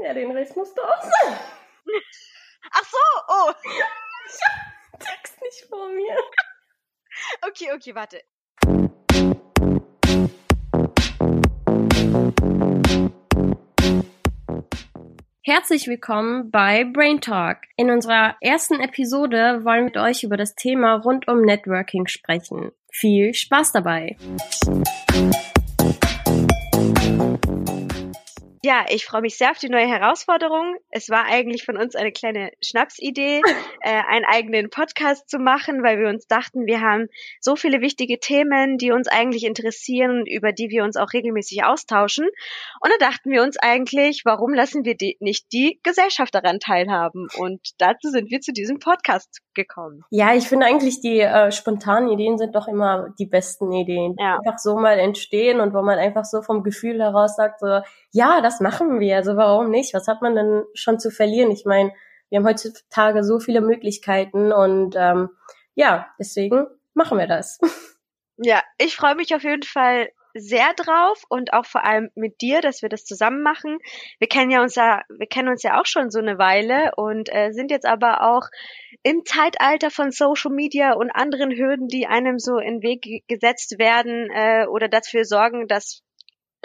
Ja, den Rest musst du auch sagen. Ach so, oh. Ich hab den Text nicht vor mir. Okay, okay, warte. Herzlich willkommen bei Brain Talk. In unserer ersten Episode wollen wir mit euch über das Thema rund um Networking sprechen. Viel Spaß dabei! Ja, ich freue mich sehr auf die neue Herausforderung. Es war eigentlich von uns eine kleine Schnapsidee, äh, einen eigenen Podcast zu machen, weil wir uns dachten, wir haben so viele wichtige Themen, die uns eigentlich interessieren, über die wir uns auch regelmäßig austauschen. Und da dachten wir uns eigentlich, warum lassen wir die, nicht die Gesellschaft daran teilhaben? Und dazu sind wir zu diesem Podcast gekommen. Ja, ich finde eigentlich die äh, spontanen Ideen sind doch immer die besten Ideen, die Ja. einfach so mal entstehen und wo man einfach so vom Gefühl heraus sagt, so, ja, das machen wir, also warum nicht? Was hat man denn schon zu verlieren? Ich meine, wir haben heutzutage so viele Möglichkeiten und ähm, ja, deswegen machen wir das. Ja, ich freue mich auf jeden Fall sehr drauf und auch vor allem mit dir, dass wir das zusammen machen. Wir kennen ja uns ja, wir kennen uns ja auch schon so eine Weile und äh, sind jetzt aber auch im Zeitalter von Social Media und anderen Hürden, die einem so in den Weg ge- gesetzt werden äh, oder dafür sorgen, dass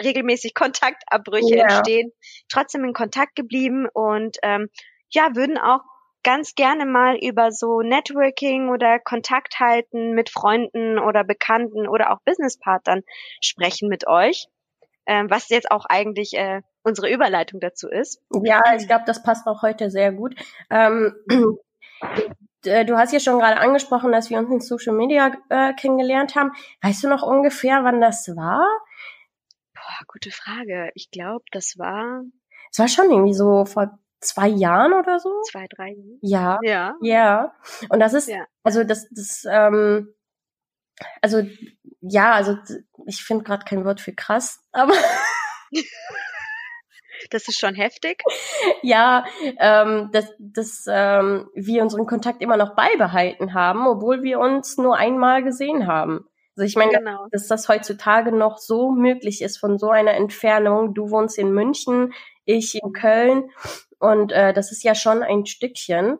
regelmäßig Kontaktabbrüche Ja. entstehen, trotzdem in Kontakt geblieben und ähm, ja, würden auch ganz gerne mal über so Networking oder Kontakt halten mit Freunden oder Bekannten oder auch Businesspartnern sprechen mit euch, ähm, was jetzt auch eigentlich äh, unsere Überleitung dazu ist. Ja, ich glaube, das passt auch heute sehr gut. Ähm, d- du hast ja schon gerade angesprochen, dass wir uns in Social Media äh, kennengelernt haben. Weißt du noch ungefähr, wann das war? Boah, gute Frage. Ich glaube, das war Es war schon irgendwie so vor zwei Jahren oder so. zwei, drei. Jahre. Ja, Ja. ja. Und das ist, Ja. also das, das, ähm, also ja, also ich finde gerade kein Wort für krass, aber Das ist schon heftig. ja, ähm, dass, dass ähm, wir unseren Kontakt immer noch beibehalten haben, obwohl wir uns nur einmal gesehen haben. Also ich meine, Genau. dass das heutzutage noch so möglich ist von so einer Entfernung. Du wohnst in München, ich in Köln und äh, das ist ja schon ein Stückchen.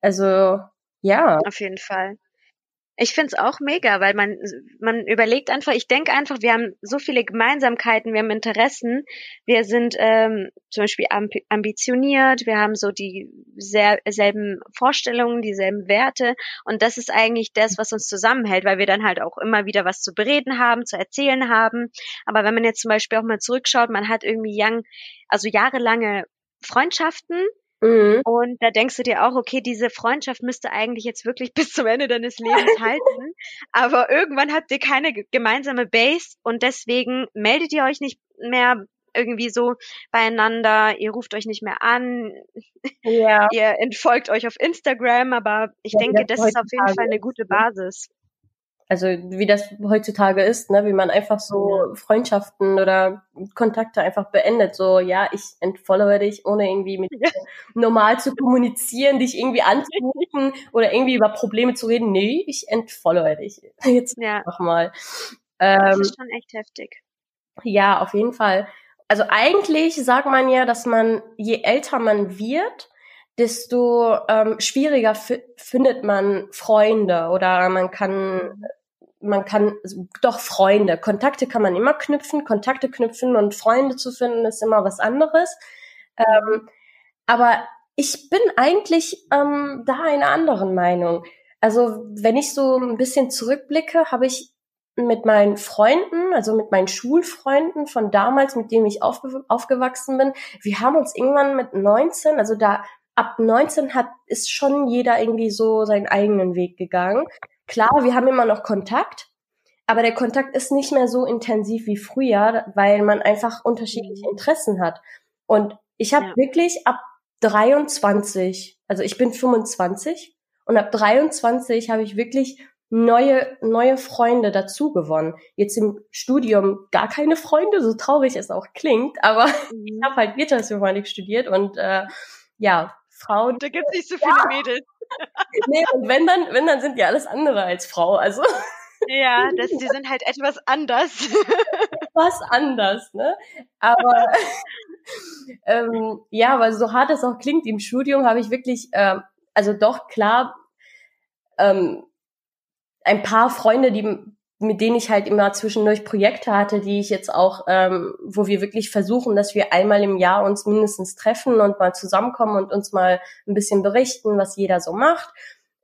Also ja, Auf jeden Fall. Ich find's auch mega, weil man, man überlegt einfach, ich denke einfach, wir haben so viele Gemeinsamkeiten, wir haben Interessen, wir sind ähm, zum Beispiel ambi- ambitioniert, wir haben so die sehr, selben Vorstellungen, dieselben Werte und das ist eigentlich das, was uns zusammenhält, weil wir dann halt auch immer wieder was zu bereden haben, zu erzählen haben. Aber wenn man jetzt zum Beispiel auch mal zurückschaut, man hat irgendwie young, also jahrelange Freundschaften, mhm. und da denkst du dir auch, okay, diese Freundschaft müsste eigentlich jetzt wirklich bis zum Ende deines Lebens halten. Aber irgendwann habt ihr keine ge- gemeinsame Base und deswegen meldet ihr euch nicht mehr irgendwie so beieinander, ihr ruft euch nicht mehr an, ja. ihr entfolgt euch auf Instagram, aber ich Ja, denke, das das ist auf jeden Fall eine gute? Basis. Also wie das heutzutage ist, ne, wie man einfach so Freundschaften oder Kontakte einfach beendet. So, ja, ich entfollowe dich, ohne irgendwie mit Ja. dir normal zu kommunizieren, dich irgendwie anzurufen oder irgendwie über Probleme zu reden. Nee, ich entfollowe dich. Jetzt Ja, noch mal. das Ähm, ist schon echt heftig. ja, auf jeden Fall. Also eigentlich sagt man ja, dass man, je älter man wird, desto ähm, schwieriger fi- findet man Freunde oder man kann, man kann, doch Freunde. Kontakte kann man immer knüpfen, Kontakte knüpfen und Freunde zu finden ist immer was anderes. Ähm, aber ich bin eigentlich ähm, da einer anderen Meinung. Also wenn ich so ein bisschen zurückblicke, habe ich mit meinen Freunden, also mit meinen Schulfreunden von damals, mit denen ich aufge aufgewachsen bin, wir haben uns irgendwann mit 19, also da ab 19 hat ist schon jeder irgendwie so seinen eigenen Weg gegangen. Klar, wir haben immer noch Kontakt, aber der Kontakt ist nicht mehr so intensiv wie früher, weil man einfach unterschiedliche Interessen hat. Und ich habe Ja. wirklich ab 23, also ich bin 25 und ab 23 habe ich wirklich neue neue Freunde dazu gewonnen. Jetzt im Studium gar keine Freunde, so traurig es auch klingt, aber ich Mhm. habe halt Wirtschaftsinformatik studiert und äh, ja, Frauen. Da gibt's nicht so viele Mädels. Nee, und wenn dann, wenn dann sind die alles andere als Frau, also Ja, das, die sind halt etwas anders. was anders, ne? Aber ähm, ja, aber so hart es auch klingt, im Studium habe ich wirklich, ähm, also doch klar, ähm, ein paar Freunde, die mit denen ich halt immer zwischendurch Projekte hatte, die ich jetzt auch, ähm, wo wir wirklich versuchen, dass wir einmal im Jahr uns mindestens treffen und mal zusammenkommen und uns mal ein bisschen berichten, was jeder so macht.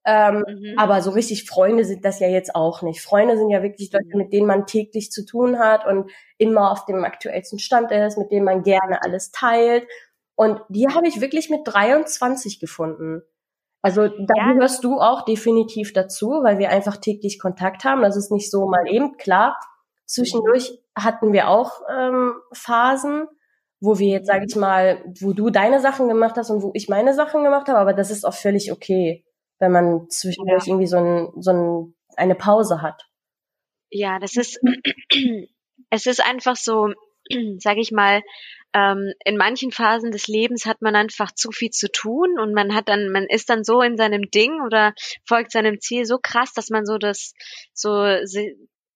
Ähm, mhm. Aber so richtig Freunde sind das ja jetzt auch nicht. Freunde sind ja wirklich Leute, mhm. mit denen man täglich zu tun hat und immer auf dem aktuellsten Stand ist, mit denen man gerne alles teilt. Und die habe ich wirklich mit 23 gefunden. Also da ja. gehörst du auch definitiv dazu, weil wir einfach täglich Kontakt haben. Das ist nicht so mal eben klar. Zwischendurch hatten wir auch ähm, Phasen, wo wir jetzt, sage ich mal, wo du deine Sachen gemacht hast und wo ich meine Sachen gemacht habe, aber das ist auch völlig okay wenn man zwischendurch ja. irgendwie so, ein, so ein, eine Pause hat. Ja, das ist, es ist einfach so, sage ich mal, ähm, in manchen Phasen des Lebens hat man einfach zu viel zu tun und man hat dann, man ist dann so in seinem Ding oder folgt seinem Ziel so krass, dass man so das, so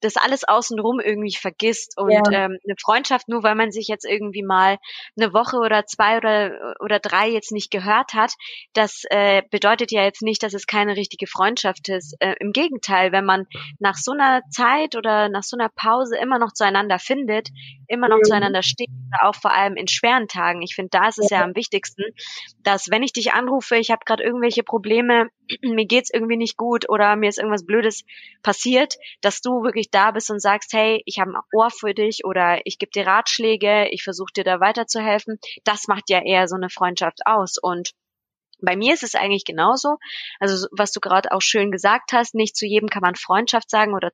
das alles außenrum irgendwie vergisst und ja. ähm, eine Freundschaft nur weil man sich jetzt irgendwie mal eine Woche oder zwei oder oder drei jetzt nicht gehört hat, das äh, bedeutet ja jetzt nicht, dass es keine richtige Freundschaft ist. Äh, Im Gegenteil, wenn man nach so einer Zeit oder nach so einer Pause immer noch zueinander findet, immer noch mhm. zueinander steht, auch vor allem in schweren Tagen. Ich finde, da ist es ja. ja am wichtigsten, dass wenn ich dich anrufe, ich habe gerade irgendwelche Probleme, mir geht's irgendwie nicht gut oder mir ist irgendwas Blödes passiert, dass du wirklich da bist und sagst, hey, ich habe ein Ohr für dich oder ich gebe dir Ratschläge, ich versuche dir da weiterzuhelfen. Das macht ja eher so eine Freundschaft aus und bei mir ist es eigentlich genauso. Also was du gerade auch schön gesagt hast, nicht zu jedem kann man Freundschaft sagen oder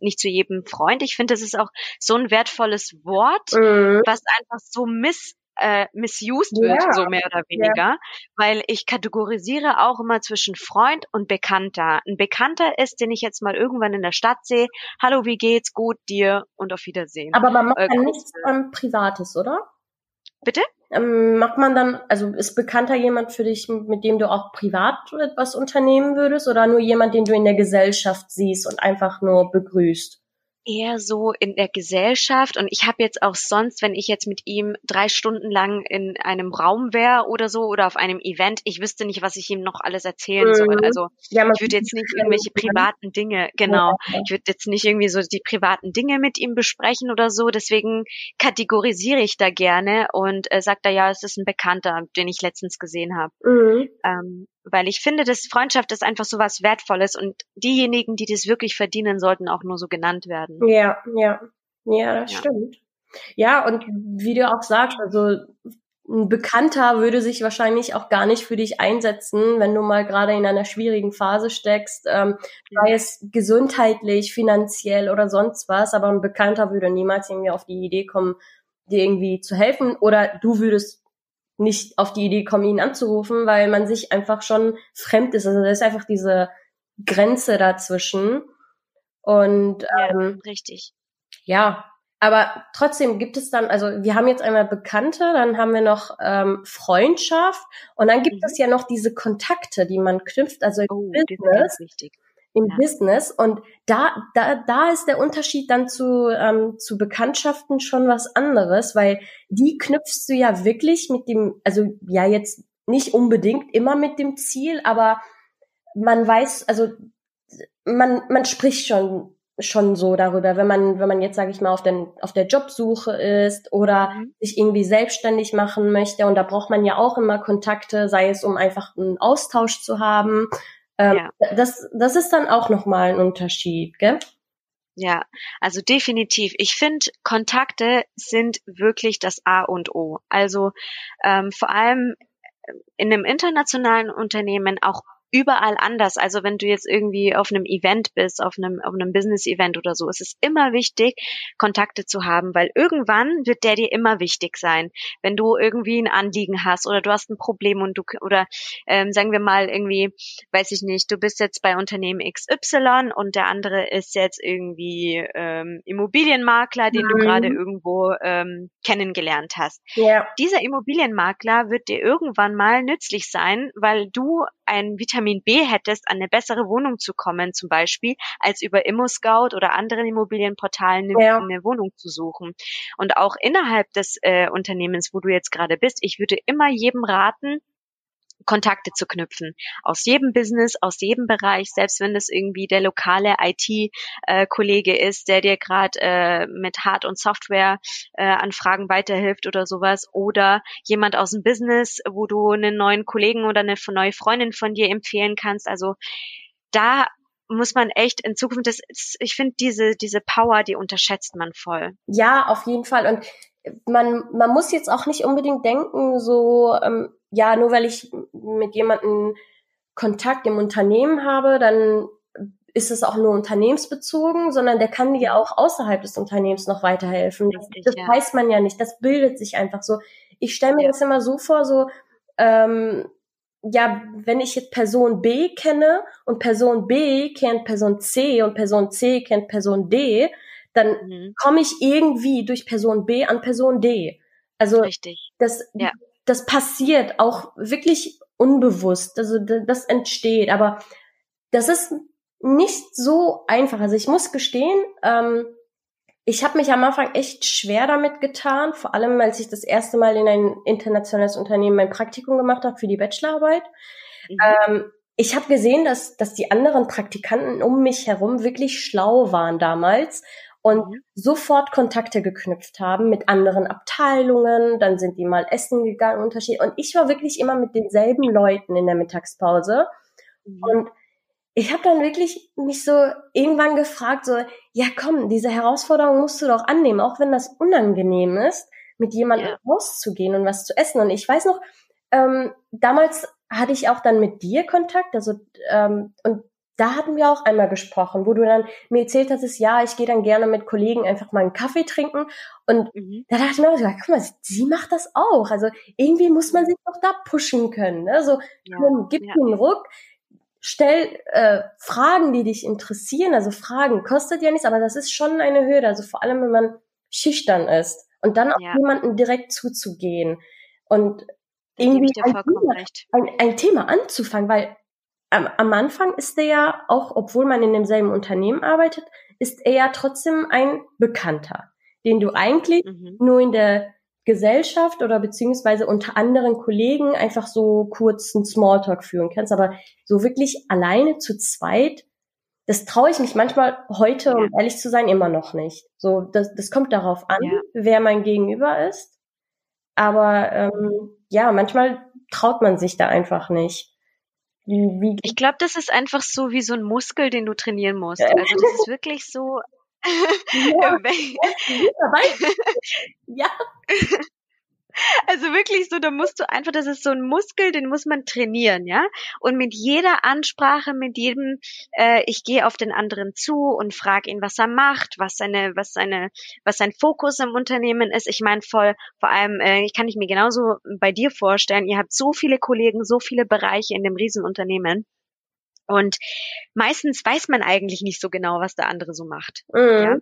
nicht zu jedem Freund. Ich finde, das ist auch so ein wertvolles Wort, mhm. was einfach so miss äh, misused wird, ja. so mehr oder weniger, ja. weil ich kategorisiere auch immer zwischen Freund und Bekannter. Ein Bekannter ist, den ich jetzt mal irgendwann in der Stadt sehe, hallo, wie geht's, gut, dir und auf Wiedersehen. Aber man macht äh, ja nichts ähm, Privates, oder? Bitte? Ähm, macht man dann, also ist Bekannter jemand für dich, mit dem du auch privat etwas unternehmen würdest oder nur jemand, den du in der Gesellschaft siehst und einfach nur begrüßt? Eher so in der Gesellschaft und ich habe jetzt auch sonst, wenn ich jetzt mit ihm drei Stunden lang in einem Raum wäre oder so oder auf einem Event, ich wüsste nicht, was ich ihm noch alles erzählen mhm. soll. Also ja, ich würde jetzt nicht irgendwelche privaten Dinge, genau, ja. ich würde jetzt nicht irgendwie so die privaten Dinge mit ihm besprechen oder so. Deswegen kategorisiere ich da gerne und äh, sagt er ja, es ist ein Bekannter, den ich letztens gesehen habe. Mhm. Ähm, weil ich finde, dass Freundschaft ist einfach so was Wertvolles und diejenigen, die das wirklich verdienen, sollten auch nur so genannt werden. Ja, ja, ja, das ja. stimmt. Ja, und wie du auch sagst, also ein Bekannter würde sich wahrscheinlich auch gar nicht für dich einsetzen, wenn du mal gerade in einer schwierigen Phase steckst, ähm, sei es gesundheitlich, finanziell oder sonst was, aber ein Bekannter würde niemals irgendwie auf die Idee kommen, dir irgendwie zu helfen oder du würdest nicht auf die Idee kommen, ihn anzurufen, weil man sich einfach schon fremd ist. Also da ist einfach diese Grenze dazwischen. Und ja, ähm, richtig. Ja, aber trotzdem gibt es dann, also wir haben jetzt einmal Bekannte, dann haben wir noch ähm, Freundschaft und dann gibt mhm. es ja noch diese Kontakte, die man knüpft, also im oh, Business. wichtig im ja. Business. Und da, da, da ist der Unterschied dann zu, ähm, zu Bekanntschaften schon was anderes, weil die knüpfst du ja wirklich mit dem, also ja jetzt nicht unbedingt immer mit dem Ziel, aber man weiß, also man, man spricht schon schon so darüber, wenn man, wenn man jetzt, sage ich mal, auf, den, auf der Jobsuche ist oder mhm. sich irgendwie selbstständig machen möchte. Und da braucht man ja auch immer Kontakte, sei es um einfach einen Austausch zu haben ähm, ja. das, das ist dann auch nochmal ein Unterschied, gell? Ja, also definitiv. Ich finde, Kontakte sind wirklich das A und O. Also ähm, vor allem in einem internationalen Unternehmen auch überall anders. Also wenn du jetzt irgendwie auf einem Event bist, auf einem, auf einem Business-Event oder so, ist es immer wichtig, Kontakte zu haben, weil irgendwann wird der dir immer wichtig sein. Wenn du irgendwie ein Anliegen hast oder du hast ein Problem und du, oder ähm, sagen wir mal irgendwie, weiß ich nicht, du bist jetzt bei Unternehmen XY und der andere ist jetzt irgendwie ähm, Immobilienmakler, den mhm. du gerade irgendwo ähm, kennengelernt hast. Ja. Dieser Immobilienmakler wird dir irgendwann mal nützlich sein, weil du ein Vitamin Vitamin B hättest, an eine bessere Wohnung zu kommen, zum Beispiel, als über ImmoScout oder anderen Immobilienportalen eine, ja. eine Wohnung zu suchen. Und auch innerhalb des äh, Unternehmens, wo du jetzt gerade bist, ich würde immer jedem raten, Kontakte zu knüpfen. Aus jedem Business, aus jedem Bereich, selbst wenn es irgendwie der lokale IT-Kollege äh, ist, der dir gerade äh, mit Hard- und Software-Anfragen äh, weiterhilft oder sowas. Oder jemand aus dem Business, wo du einen neuen Kollegen oder eine neue Freundin von dir empfehlen kannst. Also da muss man echt in Zukunft, das, ich finde diese, diese Power, die unterschätzt man voll. Ja, auf jeden Fall. Und man, man muss jetzt auch nicht unbedingt denken, so, ähm, ja, nur weil ich mit jemandem Kontakt im Unternehmen habe, dann ist es auch nur unternehmensbezogen, sondern der kann dir auch außerhalb des Unternehmens noch weiterhelfen. Richtig, das ja. weiß man ja nicht, das bildet sich einfach so. Ich stelle mir ja. das immer so vor, so, ähm, ja, wenn ich jetzt Person B kenne und Person B kennt Person C und Person C kennt Person D, dann mhm. komme ich irgendwie durch Person B an Person D. Also Richtig. das ja das passiert auch wirklich unbewusst. Also das entsteht, aber das ist nicht so einfach. Also ich muss gestehen, ähm, ich habe mich am Anfang echt schwer damit getan, vor allem als ich das erste Mal in ein internationales Unternehmen mein Praktikum gemacht habe für die Bachelorarbeit. Mhm. Ähm, ich habe gesehen, dass, dass die anderen Praktikanten um mich herum wirklich schlau waren damals und mhm. sofort Kontakte geknüpft haben mit anderen Abteilungen, dann sind die mal essen gegangen, Unterschied. Und ich war wirklich immer mit denselben Leuten in der Mittagspause. Mhm. Und ich habe dann wirklich mich so irgendwann gefragt, so, ja komm, diese Herausforderung musst du doch annehmen, auch wenn das unangenehm ist, mit jemandem ja. rauszugehen und was zu essen. Und ich weiß noch, ähm, damals hatte ich auch dann mit dir Kontakt, also ähm, und da hatten wir auch einmal gesprochen, wo du dann mir erzählt hast, ja, ich gehe dann gerne mit Kollegen einfach mal einen Kaffee trinken. Und mhm. da dachte ich mir auch guck mal, sie macht das auch. Also irgendwie muss man sich doch da pushen können. Ne? So, ja, komm, gib ja. einen Ruck, stell äh, Fragen, die dich interessieren. Also Fragen kostet ja nichts, aber das ist schon eine Hürde. Also vor allem, wenn man schüchtern ist und dann auf ja. jemanden direkt zuzugehen und irgendwie ein Thema, ein, ein Thema anzufangen, weil am, Anfang ist er ja, auch obwohl man in demselben Unternehmen arbeitet, ist er ja trotzdem ein Bekannter, den du eigentlich mhm. nur in der Gesellschaft oder beziehungsweise unter anderen Kollegen einfach so kurzen Smalltalk führen kannst. Aber so wirklich alleine zu zweit, das traue ich mich manchmal heute, ja. um ehrlich zu sein, immer noch nicht. So, das, das kommt darauf an, ja. wer mein Gegenüber ist. Aber ähm, ja, manchmal traut man sich da einfach nicht. Wie, ich glaube, das ist einfach so wie so ein Muskel, den du trainieren musst. Also das ist wirklich so. Ja, ja. Also wirklich so, da musst du einfach, das ist so ein Muskel, den muss man trainieren, ja. Und mit jeder Ansprache, mit jedem, äh, ich gehe auf den anderen zu und frage ihn, was er macht, was seine, was seine, was sein Fokus im Unternehmen ist. Ich meine voll, vor allem, äh, ich kann ich mir genauso bei dir vorstellen. Ihr habt so viele Kollegen, so viele Bereiche in dem Riesenunternehmen. Und meistens weiß man eigentlich nicht so genau, was der andere so macht. Mhm. Ja?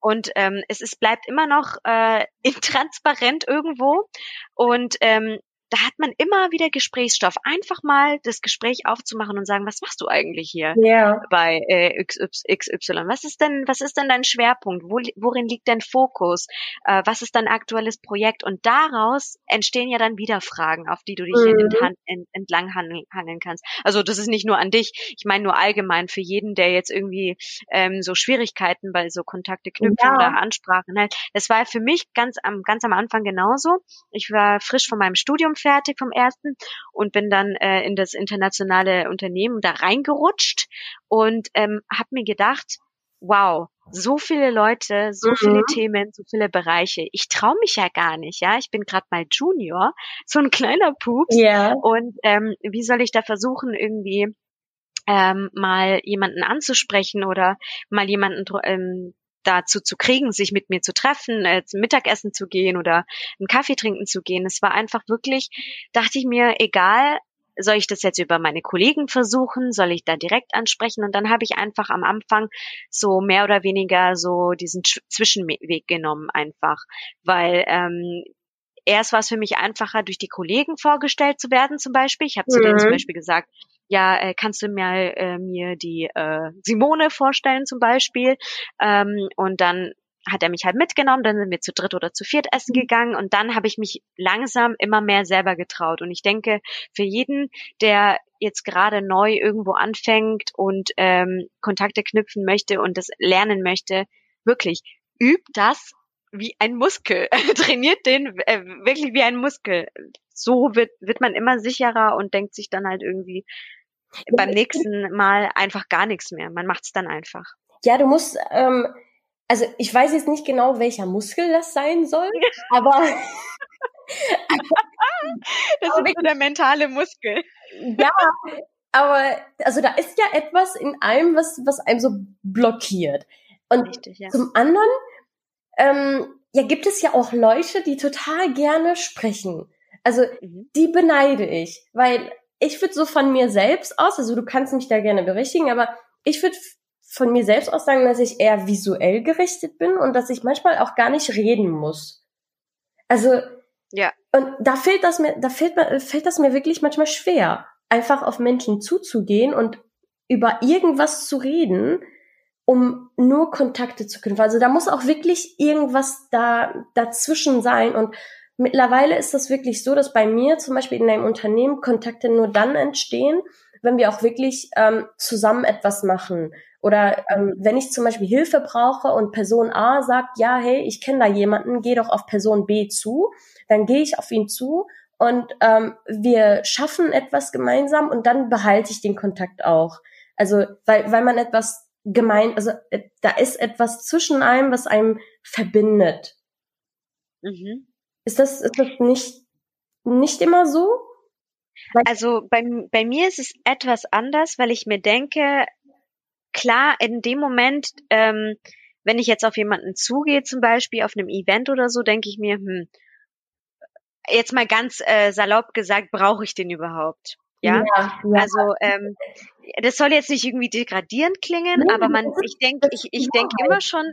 Und ähm, es ist, bleibt immer noch äh, intransparent irgendwo. Und ähm, da hat man immer wieder Gesprächsstoff. Einfach mal das Gespräch aufzumachen und sagen, was machst du eigentlich hier yeah. bei äh, XY? Was ist denn, was ist denn dein Schwerpunkt? Wo, worin liegt dein Fokus? Äh, was ist dein aktuelles Projekt? Und daraus entstehen ja dann wieder Fragen, auf die du dich mhm. in, entlang hangeln kannst. Also das ist nicht nur an dich. Ich meine nur allgemein für jeden, der jetzt irgendwie ähm, so Schwierigkeiten bei so Kontakte knüpfen ja. oder Ansprachen hat. Das war für mich ganz am, ganz am Anfang genauso. Ich war frisch von meinem Studium fertig vom ersten und bin dann äh, in das internationale Unternehmen da reingerutscht und ähm, habe mir gedacht, wow, so viele Leute, so mhm. viele Themen, so viele Bereiche. Ich traue mich ja gar nicht, ja. Ich bin gerade mal Junior, so ein kleiner Pups. Yeah. Und ähm, wie soll ich da versuchen, irgendwie ähm, mal jemanden anzusprechen oder mal jemanden ähm, dazu zu kriegen, sich mit mir zu treffen, äh, zum Mittagessen zu gehen oder einen Kaffee trinken zu gehen. Es war einfach wirklich, dachte ich mir, egal, soll ich das jetzt über meine Kollegen versuchen? Soll ich da direkt ansprechen? Und dann habe ich einfach am Anfang so mehr oder weniger so diesen Zwischenweg genommen einfach, weil ähm, erst war es für mich einfacher, durch die Kollegen vorgestellt zu werden zum Beispiel. Ich habe zu mhm. denen zum mhm. Beispiel gesagt, ja, äh, kannst du mir, äh, mir die äh, Simone vorstellen zum Beispiel? Ähm, und dann hat er mich halt mitgenommen, dann sind wir zu dritt oder zu viert essen mhm. gegangen und dann habe ich mich langsam immer mehr selber getraut. Und ich denke, für jeden, der jetzt gerade neu irgendwo anfängt und ähm, Kontakte knüpfen möchte und das lernen möchte, wirklich, übt das wie ein Muskel, trainiert den äh, wirklich wie ein Muskel. So wird, wird man immer sicherer und denkt sich dann halt irgendwie beim nächsten Mal einfach gar nichts mehr. Man macht es dann einfach. Ja, du musst, ähm, also ich weiß jetzt nicht genau, welcher Muskel das sein soll, aber das ist so der mentale Muskel. Ja, aber also da ist ja etwas in einem, was was einem so blockiert. Und Richtig, ja. zum anderen ähm, ja, gibt es ja auch Leute, die total gerne sprechen. Also mhm. die beneide ich, weil ich würde so von mir selbst aus, also du kannst mich da gerne berichtigen, aber ich würde von mir selbst aus sagen, dass ich eher visuell gerichtet bin und dass ich manchmal auch gar nicht reden muss. Also ja. Und da fehlt das mir, da fällt fällt das mir wirklich manchmal schwer, einfach auf Menschen zuzugehen und über irgendwas zu reden, um nur Kontakte zu knüpfen. Also da muss auch wirklich irgendwas da dazwischen sein. Und mittlerweile ist das wirklich so, dass bei mir zum Beispiel in einem Unternehmen Kontakte nur dann entstehen, wenn wir auch wirklich ähm, zusammen etwas machen. Oder ähm, wenn ich zum Beispiel Hilfe brauche und Person A sagt, ja, hey, ich kenne da jemanden, geh doch auf Person B zu, dann gehe ich auf ihn zu und ähm, wir schaffen etwas gemeinsam und dann behalte ich den Kontakt auch. Also weil, weil man etwas gemein, also äh, da ist etwas zwischen einem, was einem verbindet. Mhm. Ist das, ist das nicht, nicht immer so? Also bei, bei mir ist es etwas anders, weil ich mir denke, klar, in dem Moment, ähm, wenn ich jetzt auf jemanden zugehe, zum Beispiel auf einem Event oder so, denke ich mir, hm, jetzt mal ganz äh, salopp gesagt, brauche ich den überhaupt? Ja, ja, ja. also ähm, das soll jetzt nicht irgendwie degradierend klingen, nee, aber man, ich denke, ich, ich denke immer schon,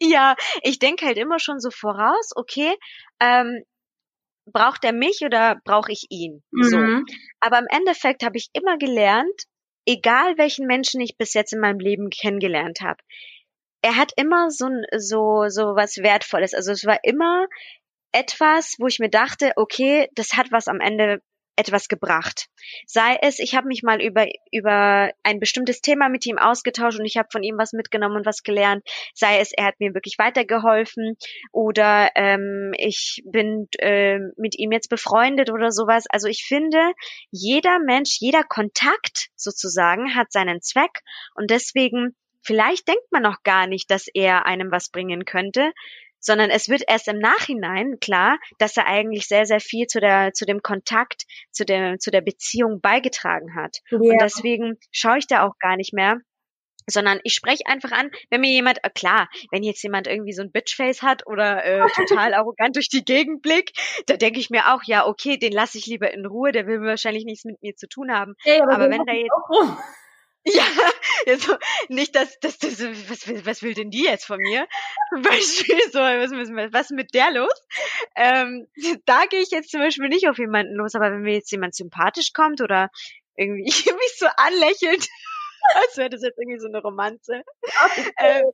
ja, ich denke halt immer schon so voraus, okay, ähm, braucht er mich oder brauche ich ihn? Mhm. So. Aber im Endeffekt habe ich immer gelernt, egal welchen Menschen ich bis jetzt in meinem Leben kennengelernt habe, er hat immer so so so was Wertvolles. Also es war immer etwas, wo ich mir dachte, okay, das hat was am Ende etwas gebracht. Sei es, ich habe mich mal über über ein bestimmtes Thema mit ihm ausgetauscht und ich habe von ihm was mitgenommen und was gelernt. Sei es, er hat mir wirklich weitergeholfen oder ähm, ich bin äh, mit ihm jetzt befreundet oder sowas. Also ich finde, jeder Mensch, jeder Kontakt sozusagen hat seinen Zweck und deswegen Vielleicht denkt man noch gar nicht, dass er einem was bringen könnte, sondern es wird erst im Nachhinein klar, dass er eigentlich sehr, sehr viel zu der, zu dem Kontakt, zu der, zu der Beziehung beigetragen hat. Ja. Und deswegen schaue ich da auch gar nicht mehr, sondern ich spreche einfach an, wenn mir jemand, äh, klar, wenn jetzt jemand irgendwie so ein Bitchface hat oder äh, total arrogant durch die Gegend blickt, da denke ich mir auch, ja, okay, den lasse ich lieber in Ruhe, der will wahrscheinlich nichts mit mir zu tun haben. Ja, aber, aber wenn da jetzt ja, also nicht, dass, dass, dass was, will, was will denn die jetzt von mir? Zum Beispiel so, was, was, was ist mit der los? Ähm, da gehe ich jetzt zum Beispiel nicht auf jemanden los, aber wenn mir jetzt jemand sympathisch kommt oder irgendwie mich so anlächelt, als wäre das jetzt irgendwie so eine Romanze. ähm,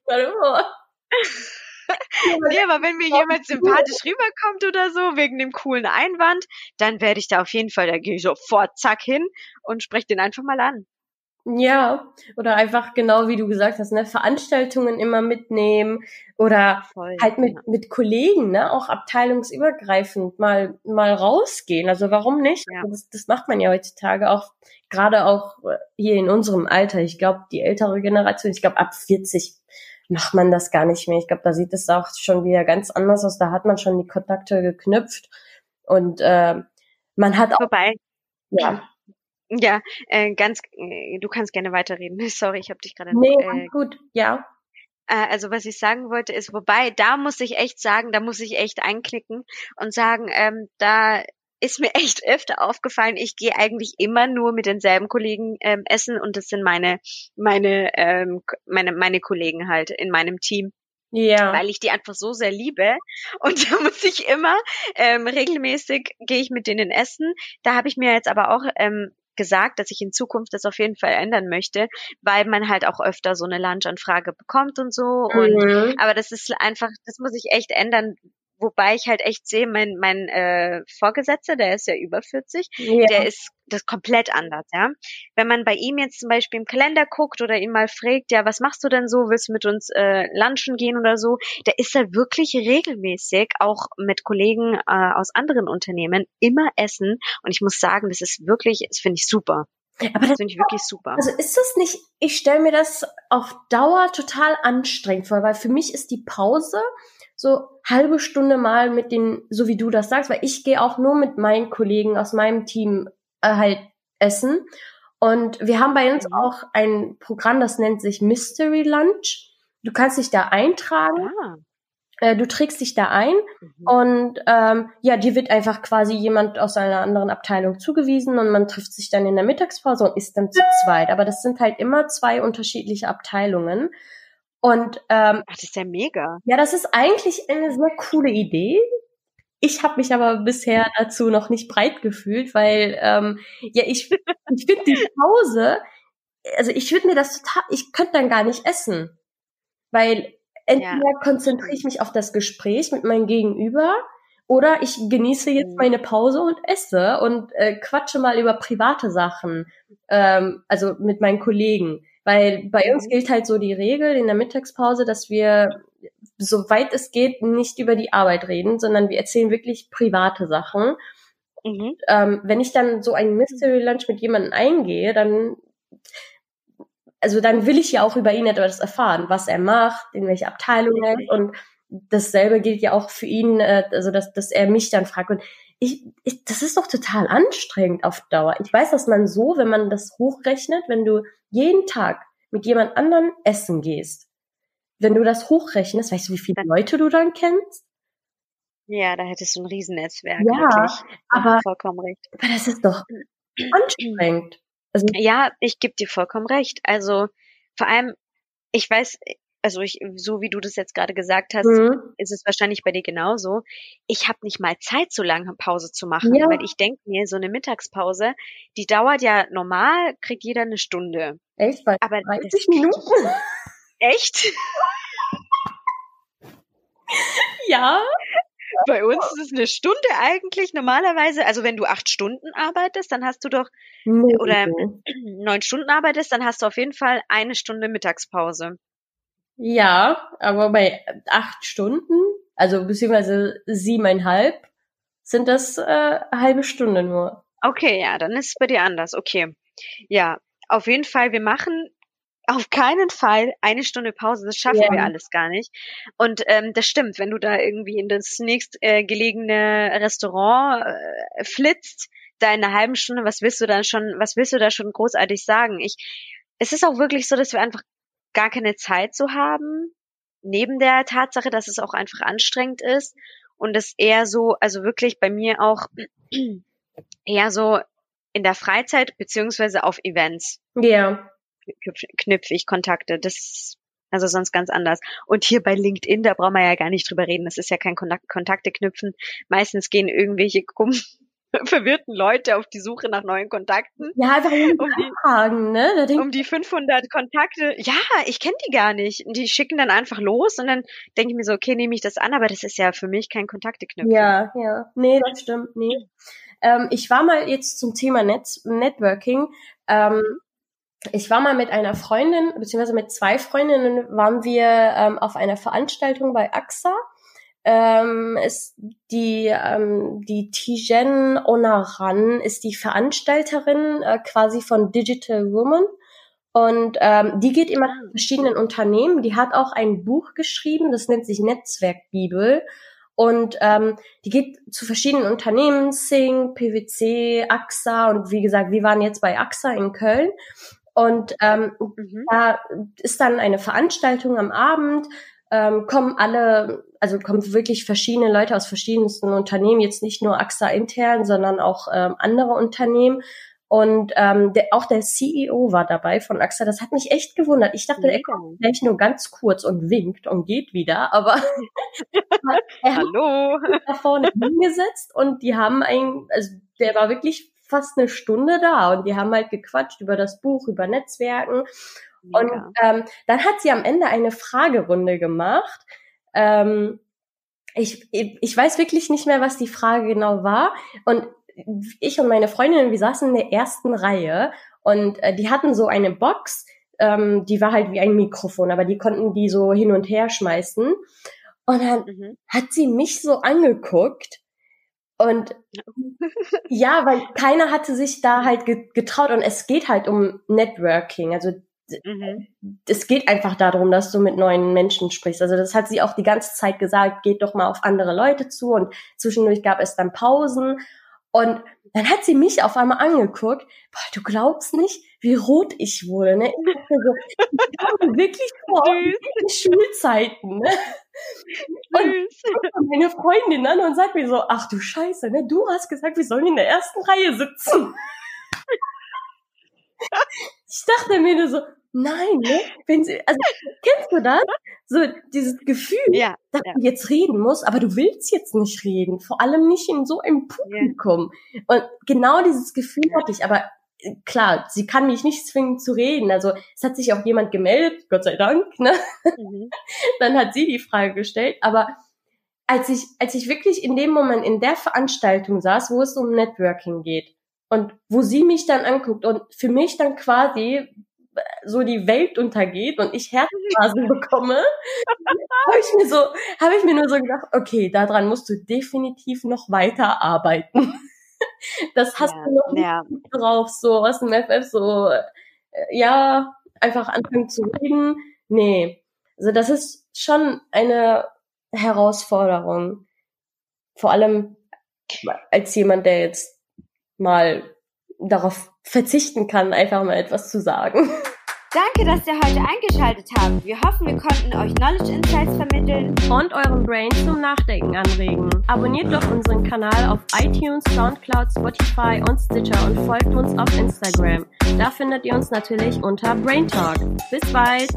nee, aber wenn mir jemand sympathisch rüberkommt oder so, wegen dem coolen Einwand, dann werde ich da auf jeden Fall, da gehe ich sofort zack hin und spreche den einfach mal an. Ja, oder einfach genau wie du gesagt hast, ne, Veranstaltungen immer mitnehmen oder Voll, halt mit, ja. mit Kollegen, ne, auch abteilungsübergreifend mal, mal rausgehen. Also warum nicht? Ja. Das, das macht man ja heutzutage auch, gerade auch hier in unserem Alter. Ich glaube, die ältere Generation, ich glaube ab 40 macht man das gar nicht mehr. Ich glaube, da sieht es auch schon wieder ganz anders aus. Da hat man schon die Kontakte geknüpft und äh, man hat auch. Vorbei. Ja, ja, äh, ganz, äh, du kannst gerne weiterreden. Sorry, ich habe dich gerade. Nee, äh, gut, ja. Äh, also was ich sagen wollte ist, wobei da muss ich echt sagen, da muss ich echt einklicken und sagen, ähm, da ist mir echt öfter aufgefallen, ich gehe eigentlich immer nur mit denselben Kollegen ähm, essen und das sind meine meine ähm, meine meine Kollegen halt in meinem Team. Ja. Weil ich die einfach so sehr liebe. Und da muss ich immer ähm, regelmäßig gehe ich mit denen essen. Da habe ich mir jetzt aber auch ähm, gesagt, dass ich in Zukunft das auf jeden Fall ändern möchte, weil man halt auch öfter so eine Lunchanfrage bekommt und so. Mhm. Und aber das ist einfach, das muss ich echt ändern, Wobei ich halt echt sehe, mein, mein äh, Vorgesetzter, der ist ja über 40, ja. der ist das komplett anders, ja. Wenn man bei ihm jetzt zum Beispiel im Kalender guckt oder ihn mal fragt, ja, was machst du denn so, willst du mit uns äh, lunchen gehen oder so, der ist er wirklich regelmäßig, auch mit Kollegen äh, aus anderen Unternehmen, immer essen. Und ich muss sagen, das ist wirklich, das finde ich super. Aber das finde ich wirklich super. Also ist das nicht, ich stelle mir das auf Dauer total anstrengend vor, weil für mich ist die Pause so halbe Stunde mal mit den, so wie du das sagst, weil ich gehe auch nur mit meinen Kollegen aus meinem Team äh, halt essen. Und wir haben bei uns mhm. auch ein Programm, das nennt sich Mystery Lunch. Du kannst dich da eintragen. Ah. Äh, du trägst dich da ein mhm. und ähm, ja, dir wird einfach quasi jemand aus einer anderen Abteilung zugewiesen und man trifft sich dann in der Mittagspause und isst dann zu zweit. Aber das sind halt immer zwei unterschiedliche Abteilungen. Und ähm, Ach, das ist ja mega. Ja, das ist eigentlich eine sehr coole Idee. Ich habe mich aber bisher dazu noch nicht breit gefühlt, weil ähm, ja ich ich finde die Pause, also ich würde mir das total, ich könnte dann gar nicht essen, weil entweder ja. konzentriere ich mich auf das Gespräch mit meinem Gegenüber oder ich genieße jetzt mhm. meine Pause und esse und äh, quatsche mal über private Sachen, ähm, also mit meinen Kollegen. Weil bei uns mhm. gilt halt so die Regel in der Mittagspause, dass wir, soweit es geht, nicht über die Arbeit reden, sondern wir erzählen wirklich private Sachen. Mhm. Ähm, wenn ich dann so ein Mystery Lunch mit jemandem eingehe, dann, also dann will ich ja auch über ihn etwas erfahren, was er macht, in welche Abteilung er ist und dasselbe gilt ja auch für ihn, äh, also dass, dass er mich dann fragt und ich, ich, das ist doch total anstrengend auf Dauer. Ich weiß, dass man so, wenn man das hochrechnet, wenn du jeden Tag mit jemand anderen essen gehst, wenn du das hochrechnest, weißt du, wie viele Leute du dann kennst? Ja, da hättest du ein Riesennetzwerk. Ja, wirklich. aber vollkommen recht. Aber das ist doch anstrengend. Also, ja, ich gebe dir vollkommen recht. Also vor allem, ich weiß, also ich, so wie du das jetzt gerade gesagt hast, mhm. ist es wahrscheinlich bei dir genauso. Ich habe nicht mal Zeit, so lange Pause zu machen, ja. weil ich denke mir, so eine Mittagspause, die dauert ja normal, kriegt jeder eine Stunde. Echt? Bei Aber 30 Minuten? Echt? ja. Bei uns ist es eine Stunde eigentlich normalerweise. Also wenn du acht Stunden arbeitest, dann hast du doch nee. oder neun Stunden arbeitest, dann hast du auf jeden Fall eine Stunde Mittagspause. Ja, aber bei acht Stunden, also beziehungsweise siebeneinhalb, sind das äh, halbe Stunde nur. Okay, ja, dann ist es bei dir anders. Okay. Ja, auf jeden Fall, wir machen auf keinen Fall eine Stunde Pause, das schaffen ja. wir alles gar nicht. Und ähm, das stimmt, wenn du da irgendwie in das nächstgelegene äh, Restaurant äh, flitzt, da in einer halben Stunde, was willst du dann schon, was willst du da schon großartig sagen? Ich, es ist auch wirklich so, dass wir einfach gar keine Zeit zu haben, neben der Tatsache, dass es auch einfach anstrengend ist und es eher so, also wirklich bei mir auch eher so in der Freizeit beziehungsweise auf Events. Ja. Knüpfe ich Kontakte. Das also sonst ganz anders. Und hier bei LinkedIn, da brauchen wir ja gar nicht drüber reden. Das ist ja kein Kontakte knüpfen. Meistens gehen irgendwelche verwirrten Leute auf die Suche nach neuen Kontakten. Ja, einfach um die, Fragen, ne? um die 500 Kontakte. Ja, ich kenne die gar nicht. Die schicken dann einfach los und dann denke ich mir so, okay, nehme ich das an, aber das ist ja für mich kein Kontakteknüpfen. Ja, ja. Nee, das stimmt. Nee. Ähm, ich war mal jetzt zum Thema Netz Networking. Ähm, ich war mal mit einer Freundin, beziehungsweise mit zwei Freundinnen, waren wir ähm, auf einer Veranstaltung bei AXA ähm, ist die, ähm, die Tijen Onaran ist die Veranstalterin äh, quasi von Digital Woman. Und ähm, die geht immer zu verschiedenen Unternehmen. Die hat auch ein Buch geschrieben, das nennt sich Netzwerkbibel. Und ähm, die geht zu verschiedenen Unternehmen, Sing, PwC, AXA und wie gesagt, wir waren jetzt bei AXA in Köln. Und ähm, mhm. da ist dann eine Veranstaltung am Abend, ähm, kommen alle, also kommen wirklich verschiedene Leute aus verschiedensten Unternehmen, jetzt nicht nur AXA intern, sondern auch ähm, andere Unternehmen. Und ähm, der, auch der CEO war dabei von AXA. Das hat mich echt gewundert. Ich dachte, er kommt vielleicht nur ganz kurz und winkt und geht wieder, aber er Hallo. hat da vorne hingesetzt und die haben ein, also der war wirklich fast eine Stunde da und die haben halt gequatscht über das Buch, über Netzwerken. Mega. Und ähm, dann hat sie am Ende eine Fragerunde gemacht. Ähm, ich, ich weiß wirklich nicht mehr, was die Frage genau war. Und ich und meine Freundin, wir saßen in der ersten Reihe und äh, die hatten so eine Box, ähm, die war halt wie ein Mikrofon, aber die konnten die so hin und her schmeißen. Und dann mhm. hat sie mich so angeguckt und ja, weil keiner hatte sich da halt getraut und es geht halt um Networking. Also mhm. es geht einfach darum, dass du mit neuen Menschen sprichst. Also das hat sie auch die ganze Zeit gesagt, geht doch mal auf andere Leute zu und zwischendurch gab es dann Pausen und dann hat sie mich auf einmal angeguckt. Boah, du glaubst nicht, wie rot ich wurde. Ne? Ich so, ich wirklich vor Schulzeiten. Ne? Und meine Freundin an und sagt mir so, ach du Scheiße, ne? du hast gesagt, wir sollen in der ersten Reihe sitzen. ich dachte mir nur so, nein, ne? Wenn sie, also kennst du das? So dieses Gefühl, ja, dass ja. du jetzt reden musst, aber du willst jetzt nicht reden, vor allem nicht in so einem Publikum. Ja. Und genau dieses Gefühl hatte ich, aber äh, klar, sie kann mich nicht zwingen zu reden. Also es hat sich auch jemand gemeldet, Gott sei Dank, ne? Mhm. Dann hat sie die Frage gestellt, aber als ich, als ich wirklich in dem Moment in der Veranstaltung saß, wo es um Networking geht und wo sie mich dann anguckt und für mich dann quasi so die Welt untergeht und ich Herzrasen bekomme, habe ich mir so, habe ich mir nur so gedacht, okay, daran musst du definitiv noch weiter arbeiten. Das hast ja, du noch nicht ja. drauf, so aus dem FF, so, äh, ja, einfach anfangen zu reden. Nee. Also das ist schon eine Herausforderung. Vor allem als jemand, der jetzt mal darauf verzichten kann, einfach mal etwas zu sagen. Danke, dass ihr heute eingeschaltet habt. Wir hoffen, wir konnten euch Knowledge Insights vermitteln und euren Brain zum Nachdenken anregen. Abonniert doch unseren Kanal auf iTunes, Soundcloud, Spotify und Stitcher und folgt uns auf Instagram. Da findet ihr uns natürlich unter Brain Talk. Bis bald!